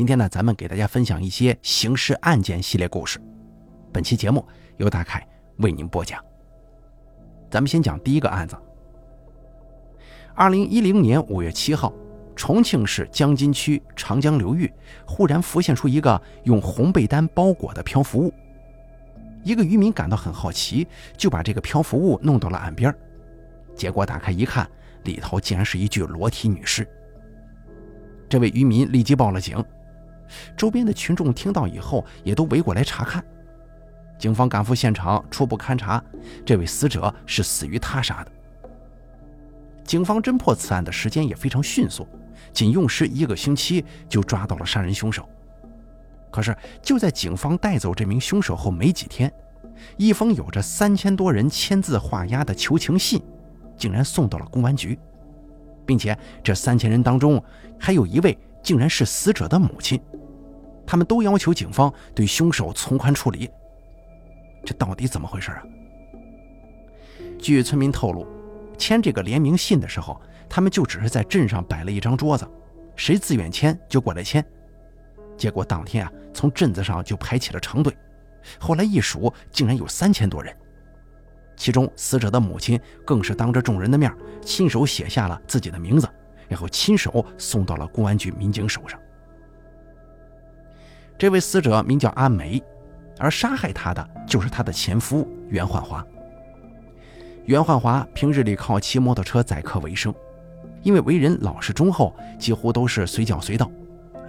今天呢，咱们给大家分享一些刑事案件系列故事。本期节目由大凯为您播讲。咱们先讲第一个案子。二零一零年五月七号，重庆市江津区长江流域忽然浮现出一个用红被单包裹的漂浮物。一个渔民感到很好奇，就把这个漂浮物弄到了岸边。结果打开一看，里头竟然是一具裸体女尸。这位渔民立即报了警。周边的群众听到以后，也都围过来查看。警方赶赴现场，初步勘查，这位死者是死于他杀的。警方侦破此案的时间也非常迅速，仅用时一个星期就抓到了杀人凶手。可是就在警方带走这名凶手后没几天，一封有着三千多人签字画押的求情信，竟然送到了公安局，并且这三千人当中，还有一位竟然是死者的母亲。他们都要求警方对凶手从宽处理，这到底怎么回事啊？据村民透露，签这个联名信的时候，他们就只是在镇上摆了一张桌子，谁自愿签就过来签。结果当天啊，从镇子上就排起了长队，后来一数，竟然有三千多人。其中死者的母亲更是当着众人的面亲手写下了自己的名字，然后亲手送到了公安局民警手上。这位死者名叫阿梅，而杀害她的就是她的前夫袁焕华。袁焕华平日里靠骑摩托车载客为生，因为为人老实忠厚，几乎都是随叫随到，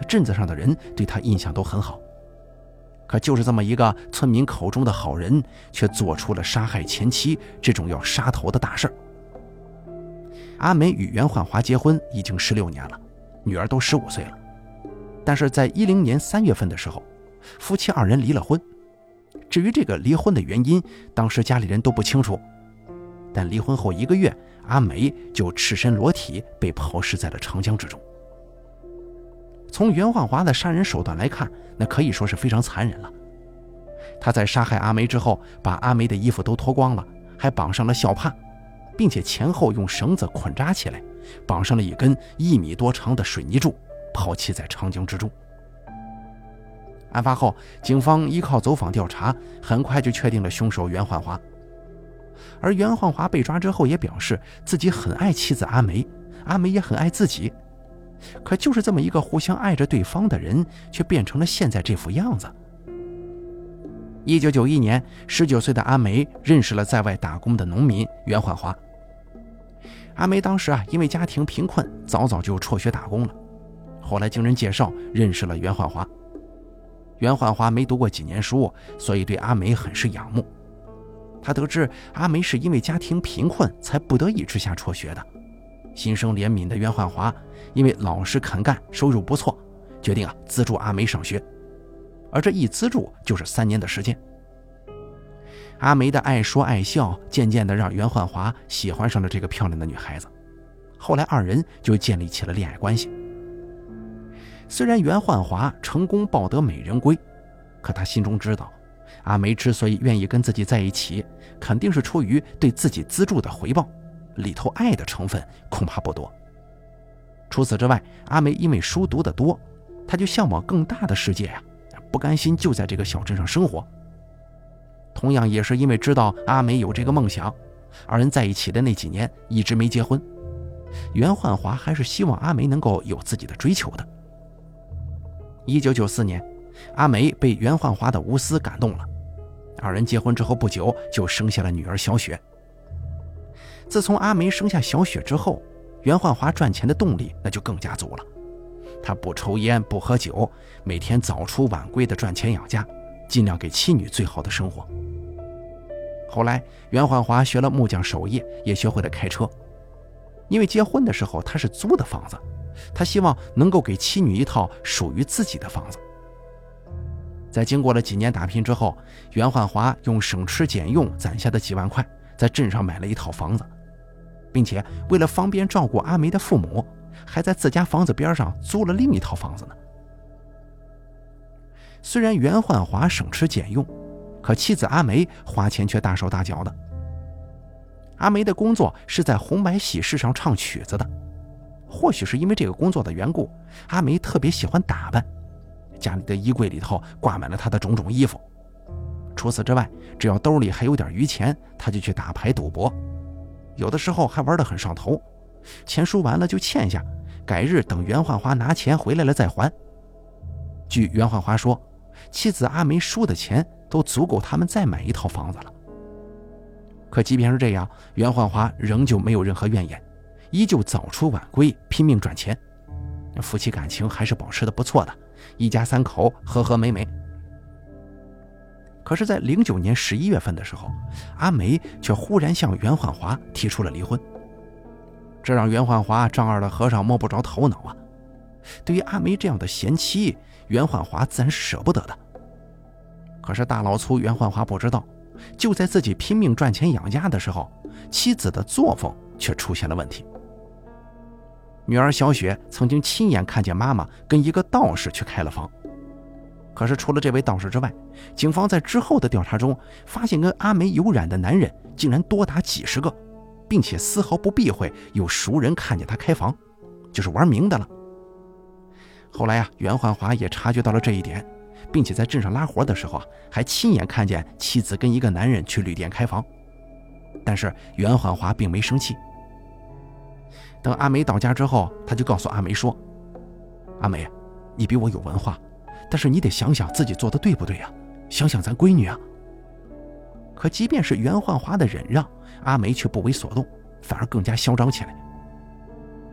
镇子上的人对他印象都很好。可就是这么一个村民口中的好人，却做出了杀害前妻这种要杀头的大事阿梅与袁焕华结婚已经十六年了，女儿都十五岁了。但是在一零年三月份的时候，夫妻二人离了婚。至于这个离婚的原因，当时家里人都不清楚。但离婚后一个月，阿梅就赤身裸体被抛尸在了长江之中。从袁焕华的杀人手段来看，那可以说是非常残忍了。他在杀害阿梅之后，把阿梅的衣服都脱光了，还绑上了校帕，并且前后用绳子捆扎起来，绑上了一根一米多长的水泥柱。抛弃在长江之中。案发后，警方依靠走访调查，很快就确定了凶手袁焕华。而袁焕华被抓之后，也表示自己很爱妻子阿梅，阿梅也很爱自己。可就是这么一个互相爱着对方的人，却变成了现在这副样子。一九九一年，十九岁的阿梅认识了在外打工的农民袁焕华。阿梅当时啊，因为家庭贫困，早早就辍学打工了。后来经人介绍认识了袁焕华。袁焕华没读过几年书，所以对阿梅很是仰慕。他得知阿梅是因为家庭贫困才不得已之下辍学的，心生怜悯的袁焕华因为老实肯干，收入不错，决定啊资助阿梅上学。而这一资助就是三年的时间。阿梅的爱说爱笑，渐渐的让袁焕华喜欢上了这个漂亮的女孩子。后来二人就建立起了恋爱关系。虽然袁焕华成功抱得美人归，可他心中知道，阿梅之所以愿意跟自己在一起，肯定是出于对自己资助的回报，里头爱的成分恐怕不多。除此之外，阿梅因为书读得多，他就向往更大的世界呀，不甘心就在这个小镇上生活。同样也是因为知道阿梅有这个梦想，二人在一起的那几年一直没结婚。袁焕华还是希望阿梅能够有自己的追求的。一九九四年，阿梅被袁焕华的无私感动了，二人结婚之后不久就生下了女儿小雪。自从阿梅生下小雪之后，袁焕华赚钱的动力那就更加足了。他不抽烟不喝酒，每天早出晚归的赚钱养家，尽量给妻女最好的生活。后来，袁焕华学了木匠手艺，也学会了开车。因为结婚的时候他是租的房子。他希望能够给妻女一套属于自己的房子。在经过了几年打拼之后，袁焕华用省吃俭用攒下的几万块，在镇上买了一套房子，并且为了方便照顾阿梅的父母，还在自家房子边上租了另一套房子呢。虽然袁焕华省吃俭用，可妻子阿梅花钱却大手大脚的。阿梅的工作是在红白喜事上唱曲子的。或许是因为这个工作的缘故，阿梅特别喜欢打扮，家里的衣柜里头挂满了她的种种衣服。除此之外，只要兜里还有点余钱，她就去打牌赌博，有的时候还玩得很上头，钱输完了就欠下，改日等袁焕华拿钱回来了再还。据袁焕华说，妻子阿梅输的钱都足够他们再买一套房子了。可即便是这样，袁焕华仍旧没有任何怨言，依旧早出晚归，拼命赚钱。夫妻感情还是保持的不错的，一家三口和和美美。可是，在零九年十一月份的时候，阿梅却忽然向袁焕华提出了离婚，这让袁焕华丈二的和尚摸不着头脑啊！对于阿梅这样的贤妻，袁焕华自然是舍不得的。可是大老粗袁焕华不知道。就在自己拼命赚钱养家的时候，妻子的作风却出现了问题。女儿小雪曾经亲眼看见妈妈跟一个道士去开了房，可是除了这位道士之外，警方在之后的调查中发现，跟阿梅有染的男人竟然多达几十个，并且丝毫不避讳有熟人看见他开房，就是玩明的了。后来啊，袁焕华也察觉到了这一点。并且在镇上拉活的时候啊，还亲眼看见妻子跟一个男人去旅店开房，但是袁焕华并没生气。等阿梅到家之后，他就告诉阿梅说：“阿梅，你比我有文化，但是你得想想自己做的对不对呀？想想咱闺女啊。”可即便是袁焕华的忍让，阿梅却不为所动，反而更加嚣张起来。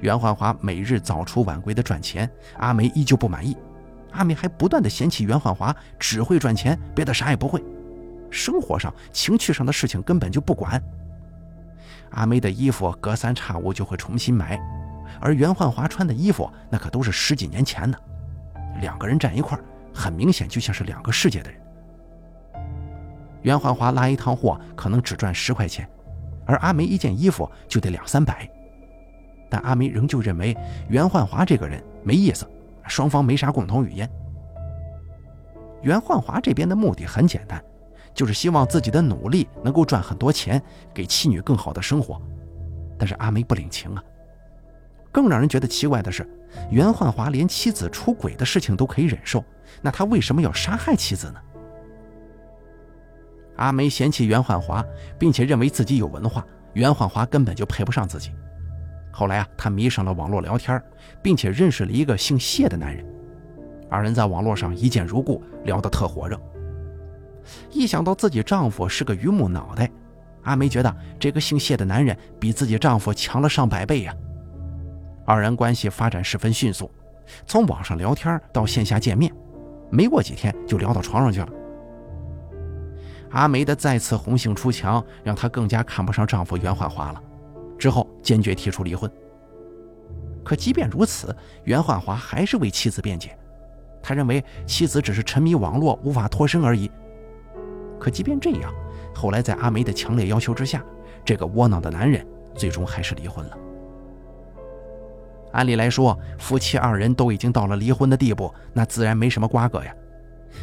袁焕华每日早出晚归的赚钱，阿梅依旧不满意。阿梅还不断的嫌弃袁焕华只会赚钱，别的啥也不会，生活上、情趣上的事情根本就不管。阿梅的衣服隔三差五就会重新买，而袁焕华穿的衣服那可都是十几年前的，两个人站一块儿很明显就像是两个世界的人。袁焕华拉一趟货可能只赚十块钱，而阿梅一件衣服就得两三百，但阿梅仍旧认为袁焕华这个人没意思。双方没啥共同语言。袁焕华这边的目的很简单，就是希望自己的努力能够赚很多钱，给妻女更好的生活。但是阿梅不领情啊。更让人觉得奇怪的是，袁焕华连妻子出轨的事情都可以忍受，那他为什么要杀害妻子呢？阿梅嫌弃袁焕华，并且认为自己有文化，袁焕华根本就配不上自己。后来啊，她迷上了网络聊天，并且认识了一个姓谢的男人，二人在网络上一见如故，聊得特火热。一想到自己丈夫是个榆木脑袋，阿梅觉得这个姓谢的男人比自己丈夫强了上百倍呀。二人关系发展十分迅速，从网上聊天到线下见面，没过几天就聊到床上去了。阿梅的再次红杏出墙，让她更加看不上丈夫袁焕华了。之后坚决提出离婚。可即便如此，袁焕华还是为妻子辩解，他认为妻子只是沉迷网络无法脱身而已。可即便这样，后来在阿梅的强烈要求之下，这个窝囊的男人最终还是离婚了。按理来说，夫妻二人都已经到了离婚的地步，那自然没什么瓜葛呀。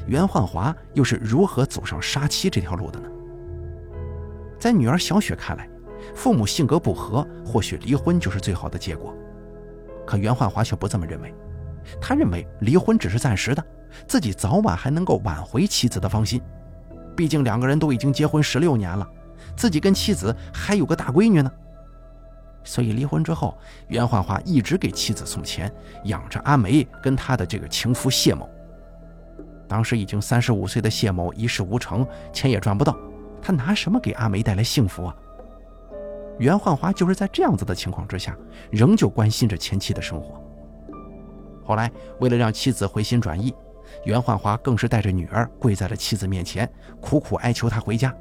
袁焕华又是如何走上杀妻这条路的呢？在女儿小雪看来。父母性格不合，或许离婚就是最好的结果。可袁焕华却不这么认为，他认为离婚只是暂时的，自己早晚还能够挽回妻子的芳心。毕竟两个人都已经结婚十六年了，自己跟妻子还有个大闺女呢。所以离婚之后，袁焕华一直给妻子送钱，养着阿梅跟他的这个情夫谢某。当时已经三十五岁的谢某一事无成，钱也赚不到，他拿什么给阿梅带来幸福啊？袁焕华就是在这样子的情况之下，仍旧关心着前妻的生活。后来，为了让妻子回心转意，袁焕华更是带着女儿跪在了妻子面前，苦苦哀求她回家。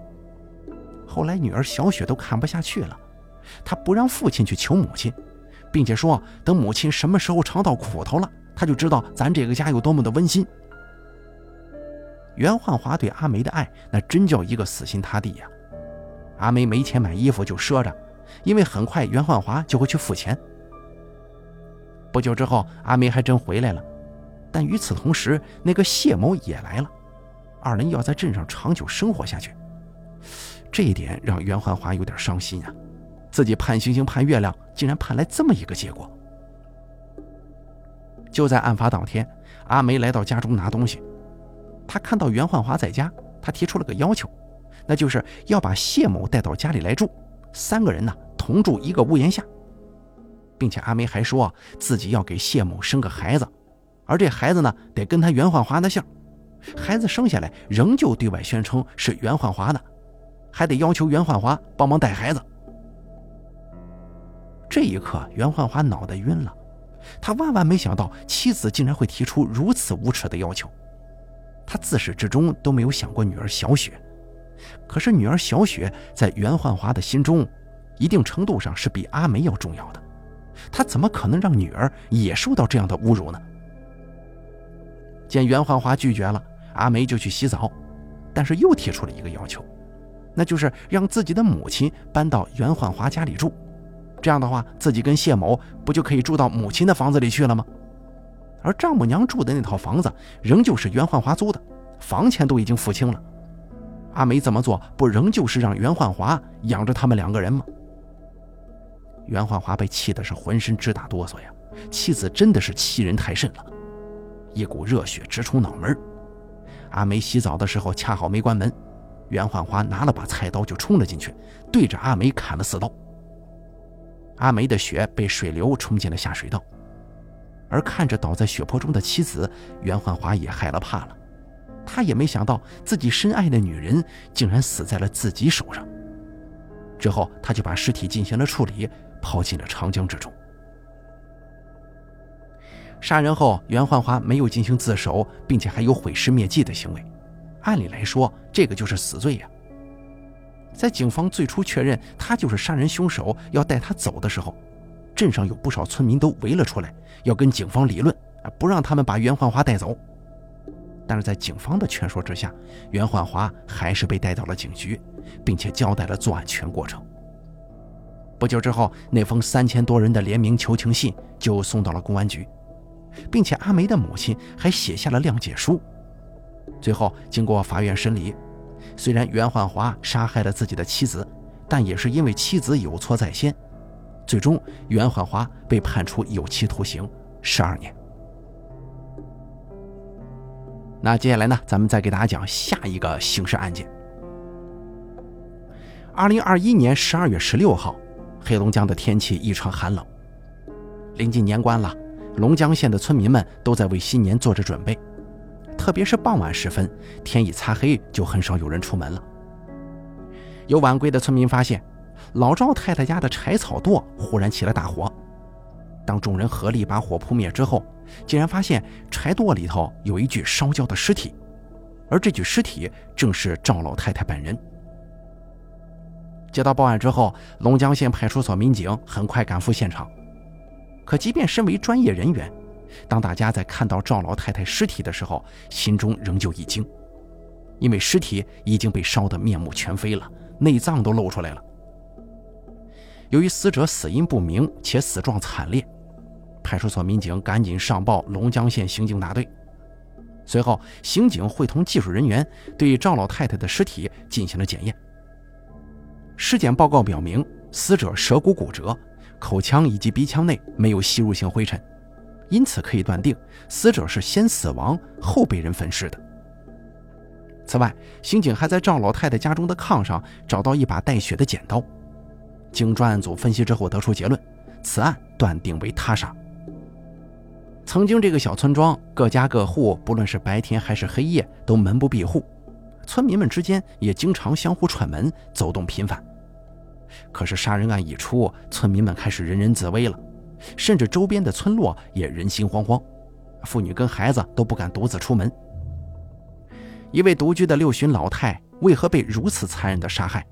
后来，女儿小雪都看不下去了，她不让父亲去求母亲，并且说等母亲什么时候尝到苦头了，她就知道咱这个家有多么的温馨。袁焕华对阿梅的爱，那真叫一个死心塌地呀。阿梅没钱买衣服就赊着。因为很快袁焕华就会去付钱。不久之后，阿梅还真回来了，但与此同时，那个谢某也来了，二人要在镇上长久生活下去。这一点让袁焕华有点伤心啊，自己盼星星盼月亮，竟然盼来这么一个结果。就在案发当天，阿梅来到家中拿东西，她看到袁焕华在家，她提出了个要求，那就是要把谢某带到家里来住，三个人呢同住一个屋檐下，并且阿梅还说自己要给谢某生个孩子，而这孩子呢得跟他袁焕华的姓，孩子生下来仍旧对外宣称是袁焕华的，还得要求袁焕华帮忙带孩子。这一刻，袁焕华脑袋晕了。他万万没想到妻子竟然会提出如此无耻的要求。他自始至终都没有想过女儿小雪，可是女儿小雪在袁焕华的心中，一定程度上是比阿梅要重要的。他怎么可能让女儿也受到这样的侮辱呢？见袁焕华拒绝了，阿梅就去洗澡，但是又提出了一个要求，那就是让自己的母亲搬到袁焕华家里住。这样的话，自己跟谢某不就可以住到母亲的房子里去了吗？而丈母娘住的那套房子仍旧是袁焕华租的，房钱都已经付清了。阿梅这么做，不仍旧是让袁焕华养着他们两个人吗？袁焕华被气的是浑身直打哆嗦呀！妻子真的是欺人太甚了，一股热血直冲脑门。阿梅洗澡的时候恰好没关门，袁焕华拿了把菜刀就冲了进去，对着阿梅砍了四刀。阿梅的血被水流冲进了下水道，而看着倒在血泊中的妻子，袁焕华也害了怕了。他也没想到自己深爱的女人竟然死在了自己手上。之后，他就把尸体进行了处理，抛进了长江之中。杀人后，袁焕华没有进行自首，并且还有毁尸灭迹的行为，按理来说，这个就是死罪呀。在警方最初确认他就是杀人凶手，要带他走的时候，镇上有不少村民都围了出来，要跟警方理论，不让他们把袁焕华带走。但是在警方的劝说之下，袁焕华还是被带到了警局，并且交代了作案全过程。不久之后，那封三千多人的联名求情信就送到了公安局，并且阿梅的母亲还写下了谅解书。最后，经过法院审理。虽然袁焕华杀害了自己的妻子，但也是因为妻子有错在先，最终袁焕华被判处有期徒刑十二年。那接下来呢，咱们再给大家讲下一个刑事案件。二零二一年十二月十六号，黑龙江的天气异常寒冷，临近年关了，龙江县的村民们都在为新年做着准备。特别是傍晚时分，天一擦黑，就很少有人出门了。有晚归的村民发现，老赵太太家的柴草垛忽然起了大火。当众人合力把火扑灭之后，竟然发现柴垛里头有一具烧焦的尸体，而这具尸体正是赵老太太本人。接到报案之后，龙江县派出所民警很快赶赴现场。可即便身为专业人员，当大家在看到赵老太太尸体的时候，心中仍旧一惊，因为尸体已经被烧得面目全非了，内脏都露出来了。由于死者死因不明且死状惨烈，派出所民警赶紧上报龙江县刑警大队。随后，刑警会同技术人员对赵老太太的尸体进行了检验。尸检报告表明，死者舌骨骨折，口腔以及鼻腔内没有吸入性灰尘。因此可以断定，死者是先死亡后被人焚尸的。此外，刑警还在赵老太太家中的炕上找到一把带血的剪刀。经专案组分析之后，得出结论：此案断定为他杀。曾经这个小村庄，各家各户，不论是白天还是黑夜，都门不闭户，村民们之间也经常相互串门，走动频繁。可是杀人案一出，村民们开始人人自危了。甚至周边的村落也人心惶惶，妇女跟孩子都不敢独自出门。一位独居的六旬老太为何被如此残忍的杀害？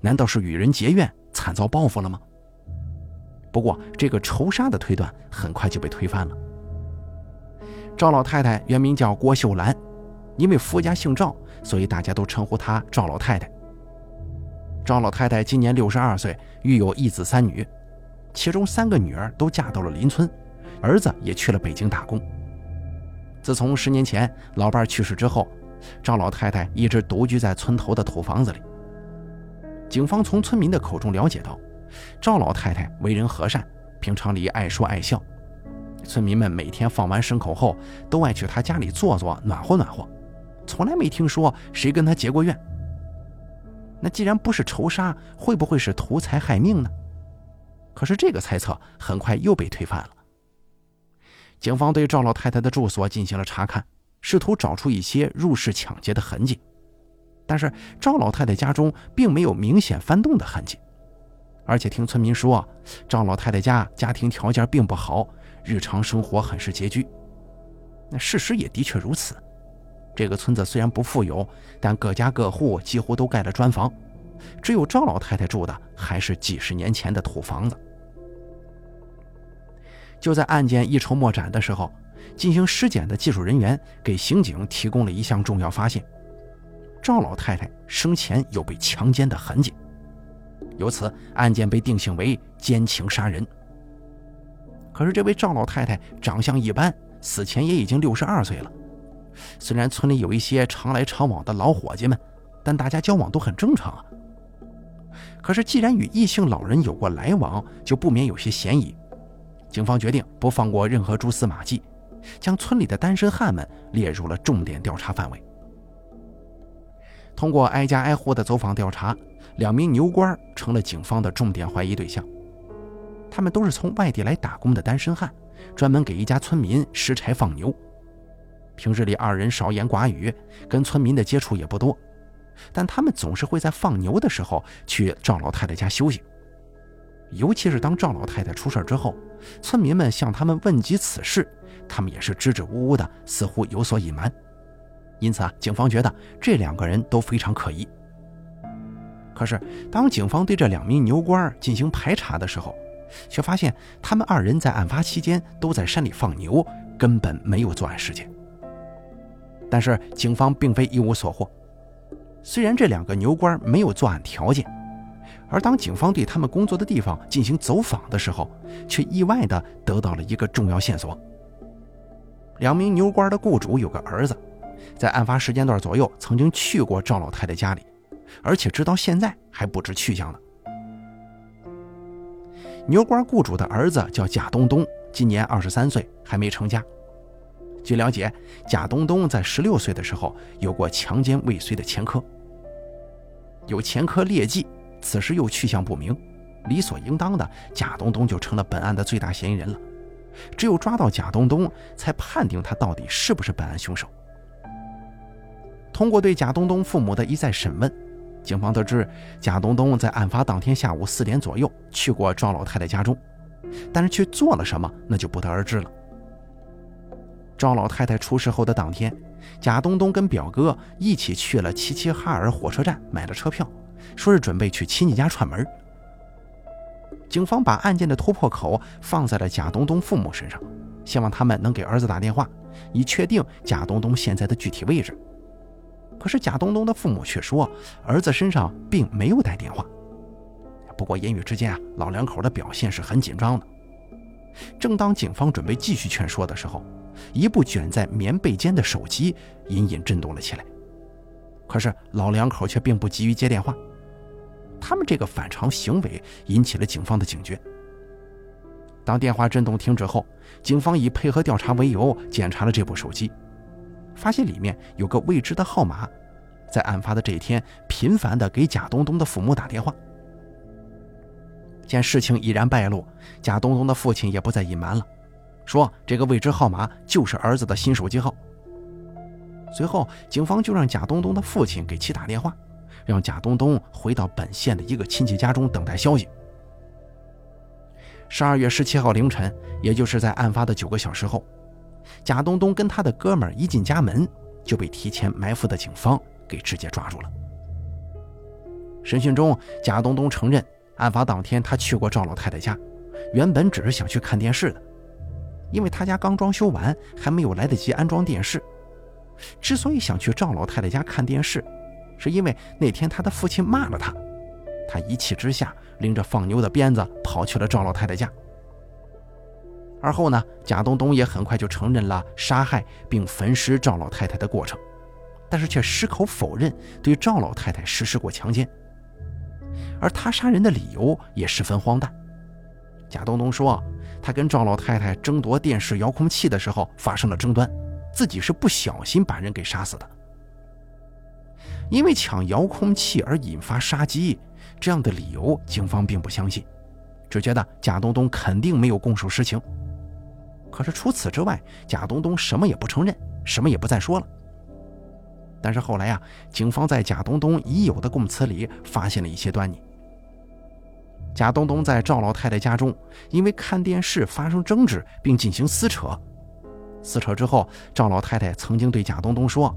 难道是与人结怨，惨遭报复了吗？不过，这个仇杀的推断很快就被推翻了。赵老太太原名叫郭秀兰，因为夫家姓赵，所以大家都称呼她赵老太太。赵老太太今年六十二岁，育有一子三女。其中三个女儿都嫁到了邻村，儿子也去了北京打工。自从十年前老伴去世之后，赵老太太一直独居在村头的土房子里。警方从村民的口中了解到，赵老太太为人和善，平常里爱说爱笑。村民们每天放完牲口后，都爱去她家里坐坐，暖和暖和，从来没听说谁跟她结过怨。那既然不是仇杀，会不会是图财害命呢？可是这个猜测很快又被推翻了。警方对赵老太太的住所进行了查看，试图找出一些入室抢劫的痕迹，但是赵老太太家中并没有明显翻动的痕迹，而且听村民说，赵老太太家家庭条件并不好，日常生活很是拮据。那事实也的确如此。这个村子虽然不富有，但各家各户几乎都盖了砖房，只有赵老太太住的还是几十年前的土房子。就在案件一筹莫展的时候，进行尸检的技术人员给刑警提供了一项重要发现：赵老太太生前有被强奸的痕迹，由此案件被定性为奸情杀人。可是这位赵老太太长相一般，死前也已经六十二岁了。虽然村里有一些常来常往的老伙计们，但大家交往都很正常啊。可是既然与异性老人有过来往，就不免有些嫌疑。警方决定不放过任何蛛丝马迹，将村里的单身汉们列入了重点调查范围。通过挨家挨户的走访调查，两名牛倌成了警方的重点怀疑对象。他们都是从外地来打工的单身汉，专门给一家村民拾柴放牛。平日里二人少言寡语，跟村民的接触也不多，但他们总是会在放牛的时候去赵老太太家休息。尤其是当赵老太太出事之后，村民们向他们问及此事，他们也是支支吾吾的，似乎有所隐瞒。因此啊，警方觉得这两个人都非常可疑。可是，当警方对这两名牛倌进行排查的时候，却发现他们二人在案发期间都在山里放牛，根本没有作案时间。但是警方并非一无所获，虽然这两个牛倌没有作案条件，而当警方对他们工作的地方进行走访的时候，却意外的得到了一个重要线索。两名牛倌的雇主有个儿子，在案发时间段左右曾经去过赵老太太家里，而且直到现在还不知去向呢。牛倌雇主的儿子叫贾东东，今年二十三岁，还没成家。据了解，贾东东在十六岁的时候有过强奸未遂的前科，有前科劣迹，此时又去向不明，理所应当的，贾东东就成了本案的最大嫌疑人了。只有抓到贾东东，才判定他到底是不是本案凶手。通过对贾东东父母的一再审问，警方得知，贾东东在案发当天下午四点左右去过赵老太太家中，但是去做了什么，那就不得而知了。赵老太太出事后的当天，贾东东跟表哥一起去了齐齐哈尔火车站买了车票，说是准备去亲戚家串门。警方把案件的突破口放在了贾东东父母身上，希望他们能给儿子打电话，以确定贾东东现在的具体位置。可是贾东东的父母却说，儿子身上并没有带电话。不过言语之间啊，老两口的表现是很紧张的。正当警方准备继续劝说的时候，一部卷在棉被间的手机隐隐震动了起来，可是老两口却并不急于接电话。他们这个反常行为引起了警方的警觉。当电话震动停止后，警方以配合调查为由检查了这部手机，发现里面有个未知的号码，在案发的这一天频繁地给贾东东的父母打电话。见事情已然败露，贾东东的父亲也不再隐瞒了。说这个未知号码就是儿子的新手机号。随后，警方就让贾东东的父亲给其打电话，让贾东东回到本县的一个亲戚家中等待消息。十二月十七号凌晨，也就是在案发的九个小时后，贾东东跟他的哥们一进家门，就被提前埋伏的警方给直接抓住了。审讯中，贾东东承认，案发当天他去过赵老太太家，原本只是想去看电视的。因为他家刚装修完，还没有来得及安装电视。之所以想去赵老太太家看电视，是因为那天他的父亲骂了他。他一气之下，拎着放牛的鞭子跑去了赵老太太家。而后呢，贾东东也很快就承认了杀害并焚尸赵老太太的过程，但是却矢口否认对赵老太太实施过强奸。而他杀人的理由也十分荒诞。贾东东说，他跟赵老太太争夺电视遥控器的时候发生了争端，自己是不小心把人给杀死的。因为抢遥控器而引发杀机，这样的理由，警方并不相信，只觉得贾东东肯定没有供述实情。可是除此之外，贾东东什么也不承认，什么也不再说了。但是后来呀，警方在贾东东已有的供词里发现了一些端倪。贾东东在赵老太太家中，因为看电视发生争执，并进行撕扯。撕扯之后，赵老太太曾经对贾东东说：“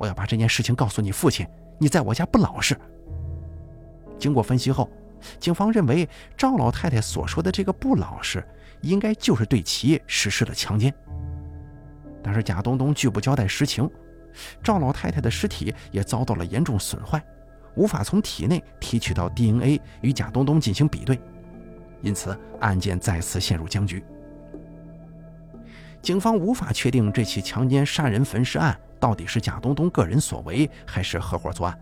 我要把这件事情告诉你父亲，你在我家不老实。”经过分析后，警方认为赵老太太所说的这个不老实，应该就是对其实施了强奸。但是贾东东拒不交代实情，赵老太太的尸体也遭到了严重损坏。无法从体内提取到 DNA 与贾东东进行比对，因此案件再次陷入僵局。警方无法确定这起强奸杀人焚尸案到底是贾东东个人所为还是合伙作案。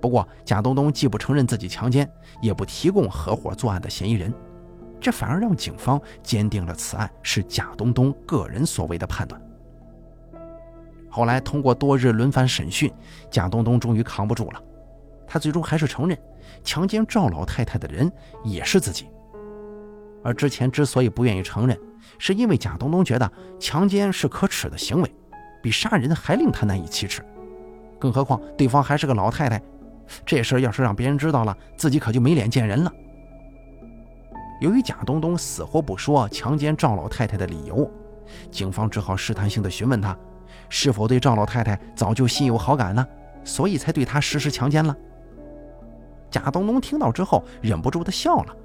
不过，贾东东既不承认自己强奸，也不提供合伙作案的嫌疑人，这反而让警方坚定了此案是贾东东个人所为的判断。后来，通过多日轮番审讯，贾东东终于扛不住了。他最终还是承认，强奸赵老太太的人也是自己。而之前之所以不愿意承认，是因为贾东东觉得强奸是可耻的行为，比杀人还令他难以启齿。更何况对方还是个老太太，这事要是让别人知道了，自己可就没脸见人了。由于贾东东死活不说强奸赵老太太的理由，警方只好试探性的询问他，是否对赵老太太早就心有好感呢？所以才对她实施强奸了。贾东东听到之后，忍不住的笑了。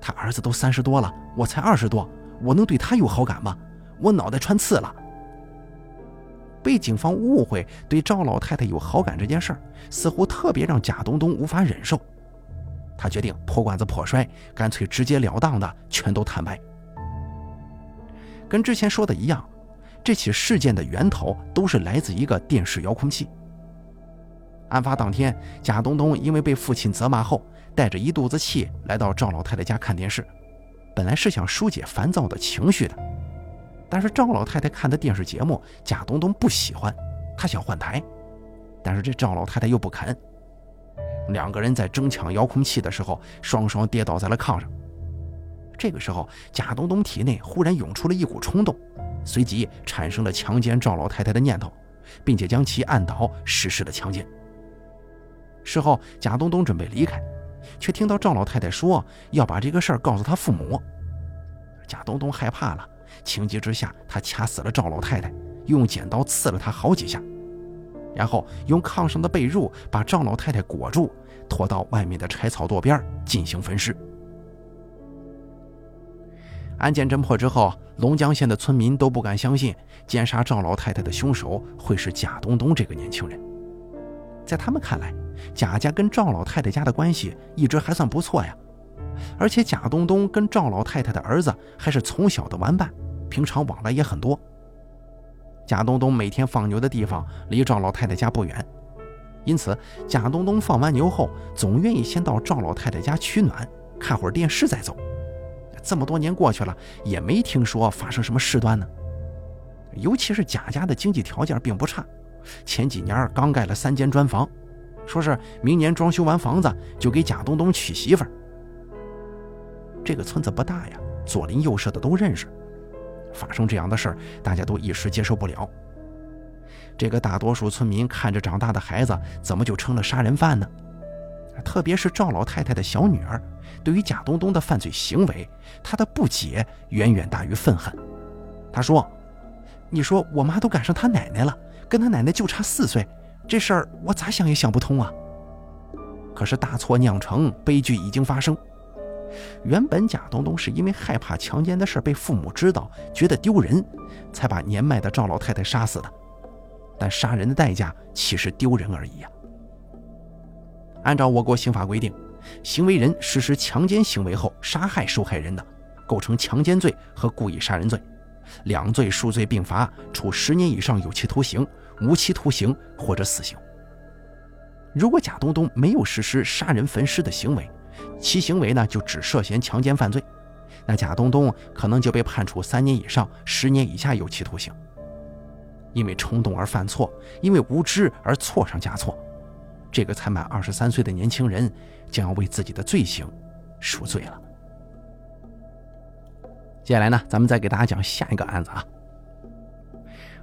他儿子都三十多了，我才二十多，我能对他有好感吗？我脑袋穿刺了。被警方误会对赵老太太有好感这件事儿，似乎特别让贾东东无法忍受。他决定破罐子破摔，干脆直截了当的全都坦白。跟之前说的一样，这起事件的源头都是来自一个电视遥控器。案发当天，贾东东因为被父亲责骂后，带着一肚子气来到赵老太太家看电视。本来是想疏解烦躁的情绪的，但是赵老太太看的电视节目，贾东东不喜欢，他想换台，但是这赵老太太又不肯。两个人在争抢遥控器的时候，双双跌倒在了炕上。这个时候，贾东东体内忽然涌出了一股冲动，随即产生了强奸赵老太太的念头，并且将其按倒，实施了强奸。事后，贾东东准备离开，却听到赵老太太说要把这个事儿告诉他父母。贾东东害怕了，情急之下，他掐死了赵老太太，用剪刀刺了她好几下，然后用炕上的被褥把赵老太太裹住，拖到外面的柴草垛边进行焚尸。案件侦破之后，龙江县的村民都不敢相信奸杀赵老太太的凶手会是贾东东这个年轻人，在他们看来。贾家跟赵老太太家的关系一直还算不错呀，而且贾东东跟赵老太太的儿子还是从小的玩伴，平常往来也很多。贾东东每天放牛的地方离赵老太太家不远，因此贾东东放完牛后，总愿意先到赵老太太家取暖，看会儿电视再走。这么多年过去了，也没听说发生什么事端呢。尤其是贾家的经济条件并不差，前几年刚盖了三间砖房。说是明年装修完房子就给贾东东娶媳妇儿。这个村子不大呀，左邻右舍的都认识，发生这样的事儿，大家都一时接受不了。这个大多数村民看着长大的孩子，怎么就成了杀人犯呢？特别是赵老太太的小女儿，对于贾东东的犯罪行为，她的不解远远大于愤恨。她说：“你说我妈都赶上他奶奶了，跟他奶奶就差四岁。”这事儿我咋想也想不通啊！可是大错酿成，悲剧已经发生。原本贾东东是因为害怕强奸的事被父母知道，觉得丢人，才把年迈的赵老太太杀死的。但杀人的代价岂是丢人而已呀？按照我国刑法规定，行为人实施强奸行为后杀害受害人的，构成强奸罪和故意杀人罪，两罪数罪并罚，处十年以上有期徒刑。无期徒刑或者死刑。如果贾东东没有实施杀人焚尸的行为，其行为呢就只涉嫌强奸犯罪，那贾东东可能就被判处三年以上十年以下有期徒刑。因为冲动而犯错，因为无知而错上加错，这个才满二十三岁的年轻人将要为自己的罪行赎罪了。接下来呢，咱们再给大家讲下一个案子啊。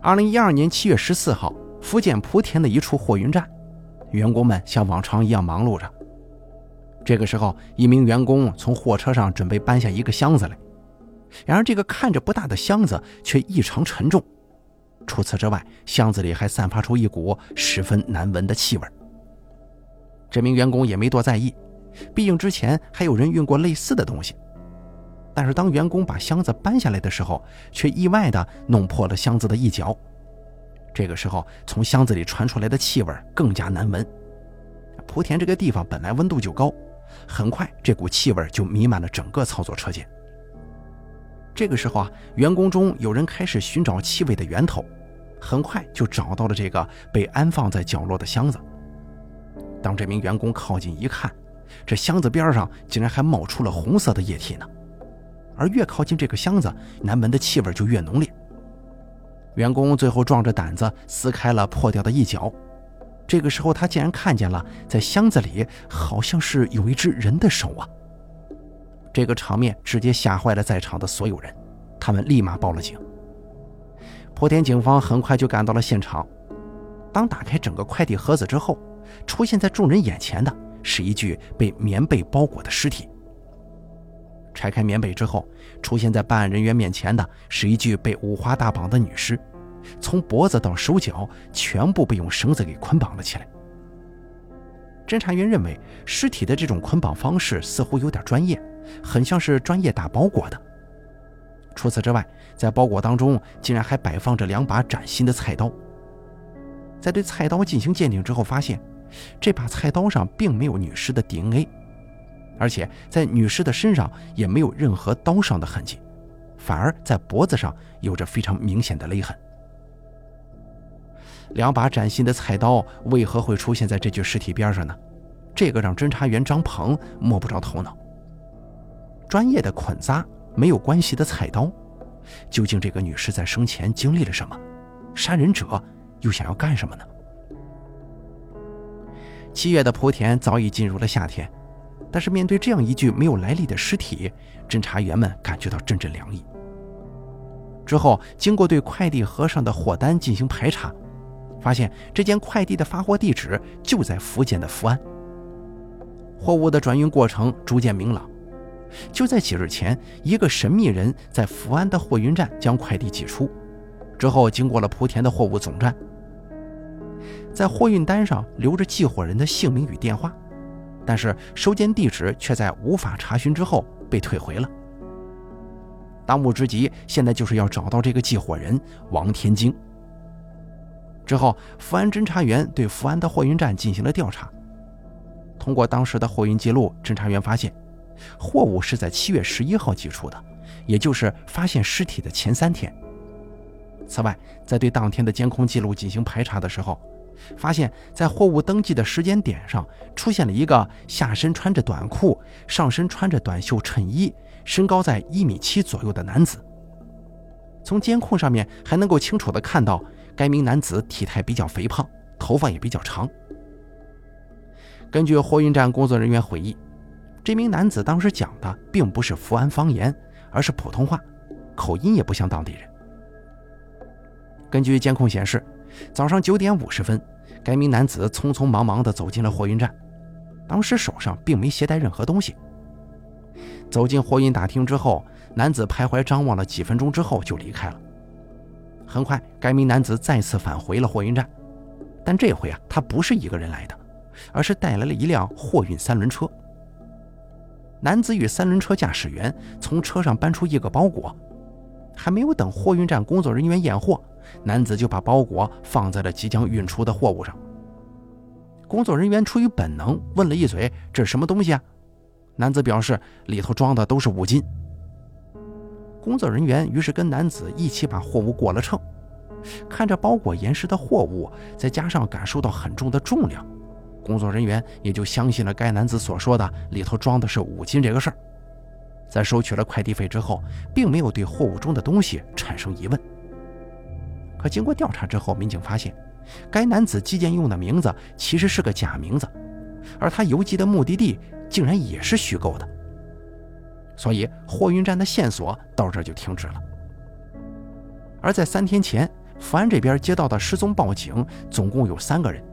二零一二年七月十四号，福建莆田的一处货运站，员工们像往常一样忙碌着。这个时候，一名员工从货车上准备搬下一个箱子来，然而这个看着不大的箱子却异常沉重。除此之外，箱子里还散发出一股十分难闻的气味。这名员工也没多在意，毕竟之前还有人运过类似的东西。但是当员工把箱子搬下来的时候，却意外地弄破了箱子的一角。这个时候，从箱子里传出来的气味更加难闻。莆田这个地方本来温度就高，很快这股气味就弥漫了整个操作车间。这个时候啊，员工中有人开始寻找气味的源头。很快就找到了这个被安放在角落的箱子。当这名员工靠近一看，这箱子边上竟然还冒出了红色的液体呢。而越靠近这个箱子，难闻的气味就越浓烈。员工最后壮着胆子撕开了破掉的一角，这个时候他竟然看见了，在箱子里好像是有一只人的手啊！这个场面直接吓坏了在场的所有人，他们立马报了警。莆田警方很快就赶到了现场。当打开整个快递盒子之后，出现在众人眼前的是一具被棉被包裹的尸体。拆开棉被之后，出现在办案人员面前的是一具被五花大绑的女尸，从脖子到手脚全部被用绳子给捆绑了起来。侦查员认为，尸体的这种捆绑方式似乎有点专业，很像是专业打包裹的。除此之外，在包裹当中竟然还摆放着两把崭新的菜刀。在对菜刀进行鉴定之后，发现这把菜刀上并没有女尸的 DNA，而且在女尸的身上也没有任何刀伤的痕迹，反而在脖子上有着非常明显的勒痕。两把崭新的菜刀为何会出现在这具尸体边上呢？这个让侦查员张鹏摸不着头脑。专业的捆扎。没有关系的菜刀，究竟这个女士在生前经历了什么？杀人者又想要干什么呢？七月的莆田早已进入了夏天，但是面对这样一具没有来历的尸体，侦查员们感觉到阵阵凉意。之后，经过对快递盒上的货单进行排查，发现这件快递的发货地址就在福建的福安。货物的转运过程逐渐明朗。就在几日前，一个神秘人在福安的货运站将快递寄出，之后经过了莆田的货物总站，在货运单上留着寄货人的姓名与电话，但是收件地址却在无法查询之后被退回了。当务之急，现在就是要找到这个寄货人王天京。之后，福安侦查员对福安的货运站进行了调查，通过当时的货运记录，侦查员发现。货物是在七月十一号寄出的，也就是发现尸体的前三天。此外，在对当天的监控记录进行排查的时候，发现，在货物登记的时间点上出现了一个下身穿着短裤、上身穿着短袖衬衣、身高在一米七左右的男子。从监控上面还能够清楚地看到，该名男子体态比较肥胖，头发也比较长。根据货运站工作人员回忆。这名男子当时讲的并不是福安方言，而是普通话，口音也不像当地人。根据监控显示，早上九点五十分，该名男子匆匆忙忙地走进了货运站，当时手上并没携带任何东西。走进货运大厅之后，男子徘徊张望了几分钟之后就离开了。很快，该名男子再次返回了货运站，但这回啊，他不是一个人来的，而是带来了一辆货运三轮车。男子与三轮车驾驶员从车上搬出一个包裹，还没有等货运站工作人员验货，男子就把包裹放在了即将运出的货物上。工作人员出于本能问了一嘴：“这是什么东西啊？”男子表示：“里头装的都是五金。”工作人员于是跟男子一起把货物过了秤，看着包裹严实的货物，再加上感受到很重的重量，工作人员也就相信了该男子所说的里头装的是五金这个事儿。在收取了快递费之后，并没有对货物中的东西产生疑问。可经过调查之后，民警发现，该男子寄件用的名字其实是个假名字，而他邮寄的目的地竟然也是虚构的。所以，货运站的线索到这就停止了。而在三天前，福安这边接到的失踪报警总共有三个人，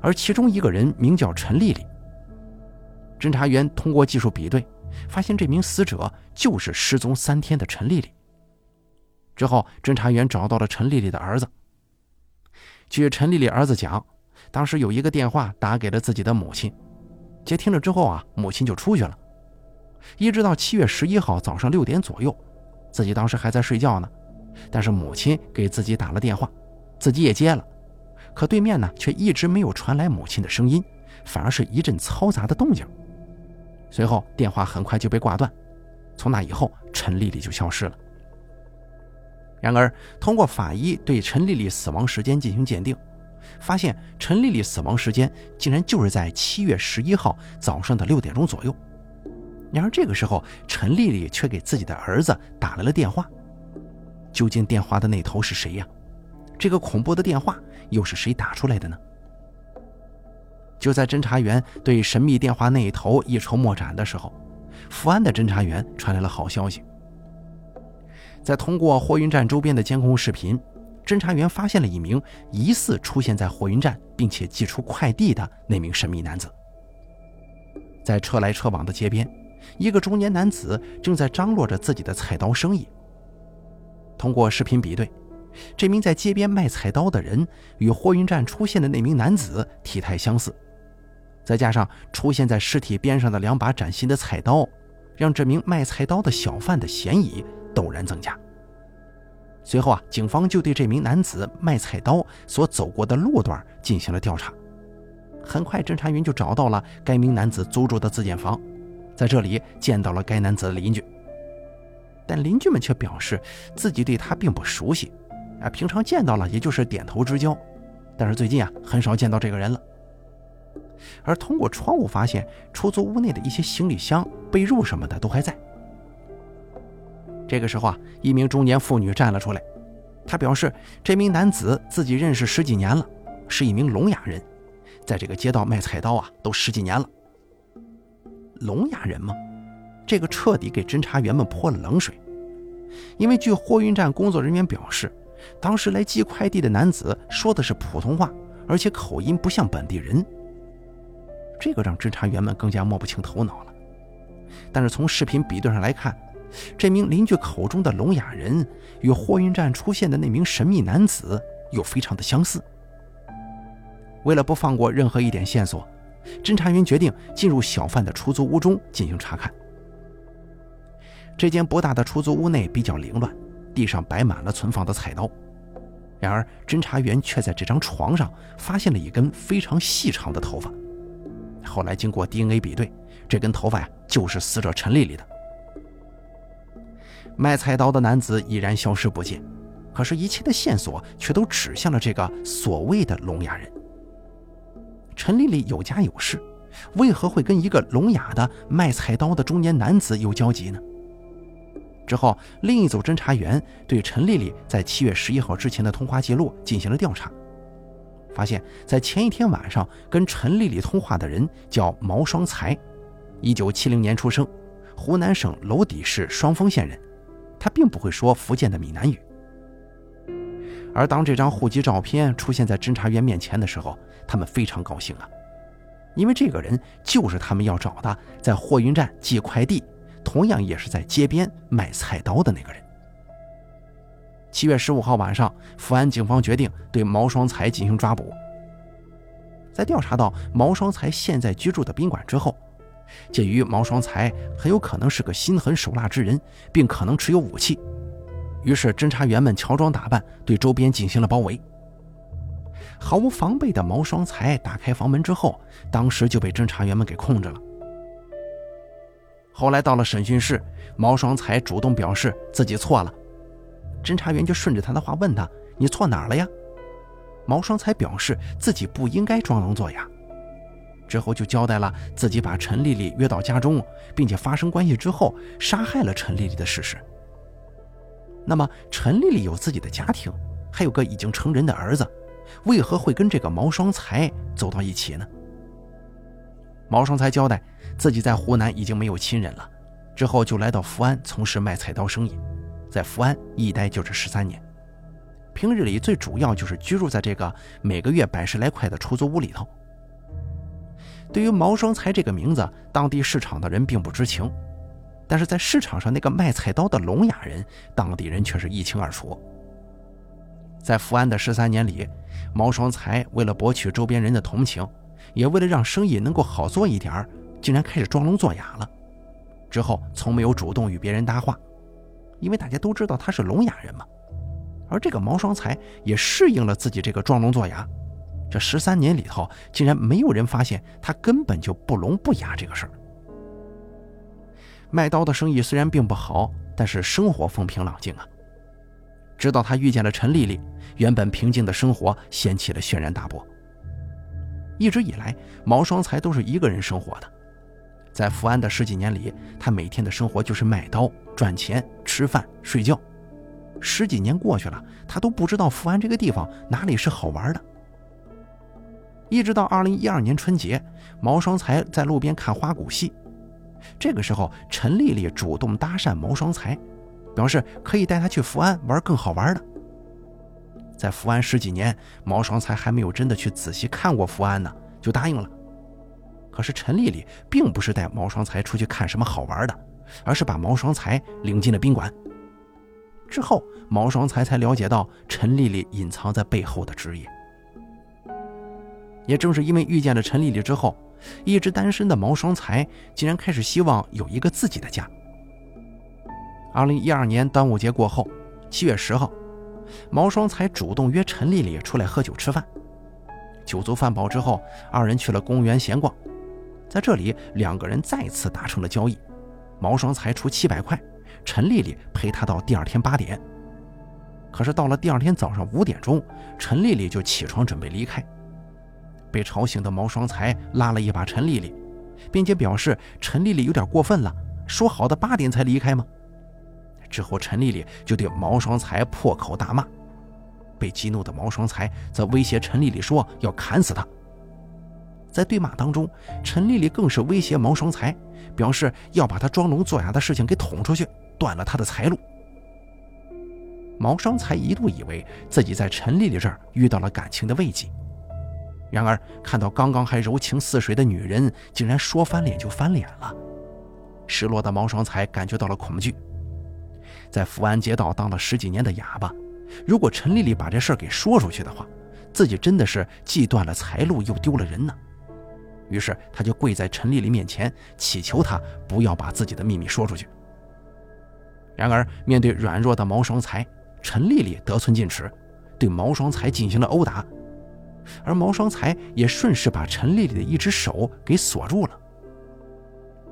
而其中一个人名叫陈丽丽。侦查员通过技术比对，发现这名死者就是失踪三天的陈丽丽。之后，侦查员找到了陈丽丽的儿子。据陈丽丽儿子讲，当时有一个电话打给了自己的母亲，接听了之后啊，母亲就出去了。一直到七月十一号早上六点左右，自己当时还在睡觉呢，但是母亲给自己打了电话，自己也接了，可对面呢却一直没有传来母亲的声音，反而是一阵嘈杂的动静。随后电话很快就被挂断，从那以后陈丽丽就消失了。然而，通过法医对陈丽丽死亡时间进行鉴定，发现陈丽丽死亡时间竟然就是在七月十一号早上的六点钟左右。然而这个时候，陈丽丽却给自己的儿子打来了电话。究竟电话的那头是谁呀？这个恐怖的电话又是谁打出来的呢？就在侦查员对神秘电话那一头一筹莫展的时候，福安的侦查员传来了好消息。在通过货运站周边的监控视频，侦查员发现了一名疑似出现在货运站并且寄出快递的那名神秘男子。在车来车往的街边。一个中年男子正在张罗着自己的菜刀生意。通过视频比对，这名在街边卖菜刀的人与货运站出现的那名男子体态相似，再加上出现在尸体边上的两把崭新的菜刀，让这名卖菜刀的小贩的嫌疑陡然增加。随后啊，警方就对这名男子卖菜刀所走过的路段进行了调查。很快，侦查员就找到了该名男子租住的自建房。在这里见到了该男子的邻居，但邻居们却表示自己对他并不熟悉，啊，平常见到了也就是点头之交，但是最近啊很少见到这个人了。而通过窗户发现，出租屋内的一些行李箱、被褥什么的都还在。这个时候啊，一名中年妇女站了出来，她表示这名男子自己认识十几年了，是一名聋哑人，在这个街道卖菜刀啊都十几年了。聋哑人吗？这个彻底给侦查员们泼了冷水。因为据货运站工作人员表示，当时来寄快递的男子说的是普通话，而且口音不像本地人。这个让侦查员们更加摸不清头脑了。但是从视频比对上来看，这名邻居口中的聋哑人与货运站出现的那名神秘男子又非常的相似。为了不放过任何一点线索。侦查员决定进入小贩的出租屋中进行查看。这间不大的出租屋内比较凌乱，地上摆满了存放的菜刀。然而，侦查员却在这张床上发现了一根非常细长的头发。后来经过 DNA 比对，这根头发呀就是死者陈丽丽的。卖菜刀的男子已然消失不见，可是，一切的线索却都指向了这个所谓的聋哑人。陈丽丽有家有室，为何会跟一个聋哑的卖菜刀的中年男子有交集呢？之后，另一组侦查员对陈丽丽在七月十一号之前的通话记录进行了调查，发现，在前一天晚上跟陈丽丽通话的人叫毛双才，一九七零年出生，湖南省娄底市双峰县人，他并不会说福建的闽南语。而当这张户籍照片出现在侦查员面前的时候，他们非常高兴啊，因为这个人就是他们要找的，在货运站寄快递，同样也是在街边卖菜刀的那个人。七月十五号晚上，福安警方决定对毛双才进行抓捕。在调查到毛双才现在居住的宾馆之后，鉴于毛双才很有可能是个心狠手辣之人，并可能持有武器。于是，侦查员们乔装打扮，对周边进行了包围。毫无防备的毛双才打开房门之后，当时就被侦查员们给控制了。后来到了审讯室，毛双才主动表示自己错了，侦查员就顺着他的话问他：“你错哪儿了呀？”毛双才表示自己不应该装聋作哑。之后就交代了自己把陈丽丽约到家中，并且发生关系之后杀害了陈丽丽的事实。那么，陈丽丽有自己的家庭，还有个已经成人的儿子，为何会跟这个毛双才走到一起呢？毛双才交代自己在湖南已经没有亲人了，之后就来到福安从事卖菜刀生意，在福安一待就是十三年。平日里最主要就是居住在这个每个月百十来块的出租屋里头。对于毛双才这个名字，当地市场的人并不知情。但是在市场上那个卖菜刀的聋哑人，当地人却是一清二楚。在福安的十三年里，毛双才为了博取周边人的同情，也为了让生意能够好做一点竟然开始装聋作哑了。之后从没有主动与别人搭话，因为大家都知道他是聋哑人嘛。而这个毛双才也适应了自己这个装聋作哑，这十三年里头，竟然没有人发现他根本就不聋不哑这个事儿。卖刀的生意虽然并不好，但是生活风平浪静啊。直到他遇见了陈丽丽，原本平静的生活掀起了轩然大波。一直以来，毛双才都是一个人生活的，在福安的十几年里，他每天的生活就是卖刀、赚钱、吃饭、睡觉。十几年过去了，他都不知道福安这个地方哪里是好玩的。一直到二零一二年春节，毛双才在路边看花鼓戏。这个时候，陈丽丽主动搭讪毛双才，表示可以带他去福安玩更好玩的。在福安十几年，毛双才还没有真的去仔细看过福安呢，就答应了。可是陈丽丽并不是带毛双才出去看什么好玩的，而是把毛双才领进了宾馆。之后，毛双才才了解到陈丽丽隐藏在背后的职业。也正是因为遇见了陈丽丽之后。一直单身的毛双才竟然开始希望有一个自己的家。二零一二年端午节过后，七月十号，毛双才主动约陈丽丽出来喝酒吃饭。酒足饭饱之后，二人去了公园闲逛，在这里两个人再次达成了交易：毛双才出七百块，陈丽丽陪他到第二天八点。可是到了第二天早上五点钟，陈丽丽就起床准备离开。被吵醒的毛双才拉了一把陈丽丽，并且表示陈丽丽有点过分了，说好的八点才离开吗？之后陈丽丽就对毛双才破口大骂，被激怒的毛双才则威胁陈丽丽说要砍死他。在对骂当中，陈丽丽更是威胁毛双才，表示要把他装聋作哑的事情给捅出去，断了他的财路。毛双才一度以为自己在陈丽丽这儿遇到了感情的慰藉。然而，看到刚刚还柔情似水的女人，竟然说翻脸就翻脸了，失落的毛双才感觉到了恐惧。在福安街道当了十几年的哑巴，如果陈丽丽把这事儿给说出去的话，自己真的是既断了财路又丢了人呢。于是，他就跪在陈丽丽面前，祈求她不要把自己的秘密说出去。然而，面对软弱的毛双才，陈丽丽得寸进尺，对毛双才进行了殴打。而毛双才也顺势把陈丽丽的一只手给锁住了。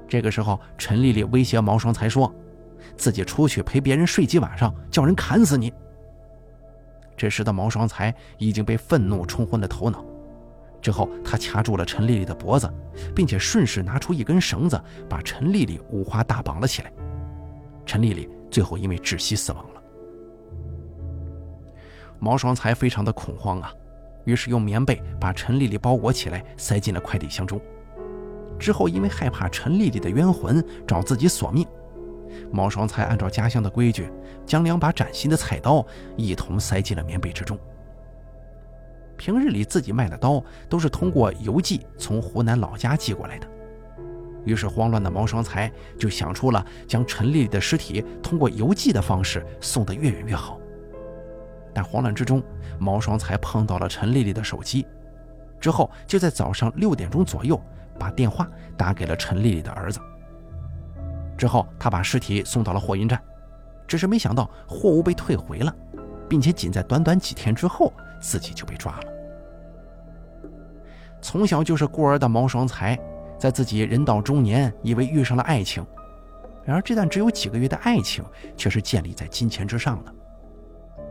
这个时候，陈丽丽威胁毛双才说：“自己出去陪别人睡几晚上，叫人砍死你。”这时的毛双才已经被愤怒冲昏了头脑。之后，他掐住了陈丽丽的脖子，并且顺势拿出一根绳子，把陈丽丽五花大绑了起来。陈丽丽最后因为窒息死亡了。毛双才非常的恐慌啊！于是用棉被把陈丽丽包裹起来，塞进了快递箱中。之后，因为害怕陈丽丽的冤魂找自己索命，毛双才按照家乡的规矩，将两把崭新的菜刀一同塞进了棉被之中。平日里自己卖的刀都是通过邮寄从湖南老家寄过来的，于是慌乱的毛双才就想出了将陈丽丽的尸体通过邮寄的方式送得越远越好。但慌乱之中，毛双才碰到了陈丽丽的手机，之后就在早上六点钟左右把电话打给了陈丽丽的儿子。之后，他把尸体送到了货运站，只是没想到货物被退回了，并且仅在短短几天之后，自己就被抓了。从小就是孤儿的毛双才，在自己人到中年，以为遇上了爱情，然而这段只有几个月的爱情，却是建立在金钱之上的。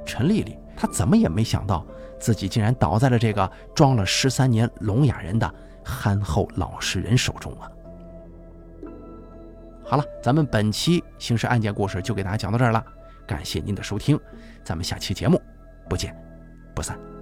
陈丽丽，她怎么也没想到，自己竟然倒在了这个装了十三年聋哑人的憨厚老实人手中啊。好了，咱们本期刑事案件故事就给大家讲到这儿了，感谢您的收听，咱们下期节目不见不散。